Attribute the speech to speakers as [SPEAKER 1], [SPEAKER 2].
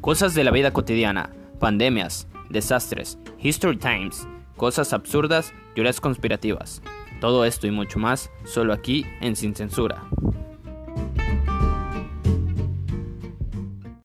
[SPEAKER 1] Cosas de la vida cotidiana, pandemias, desastres, history times, cosas absurdas, teorías conspirativas. Todo esto y mucho más, solo aquí en Sin Censura.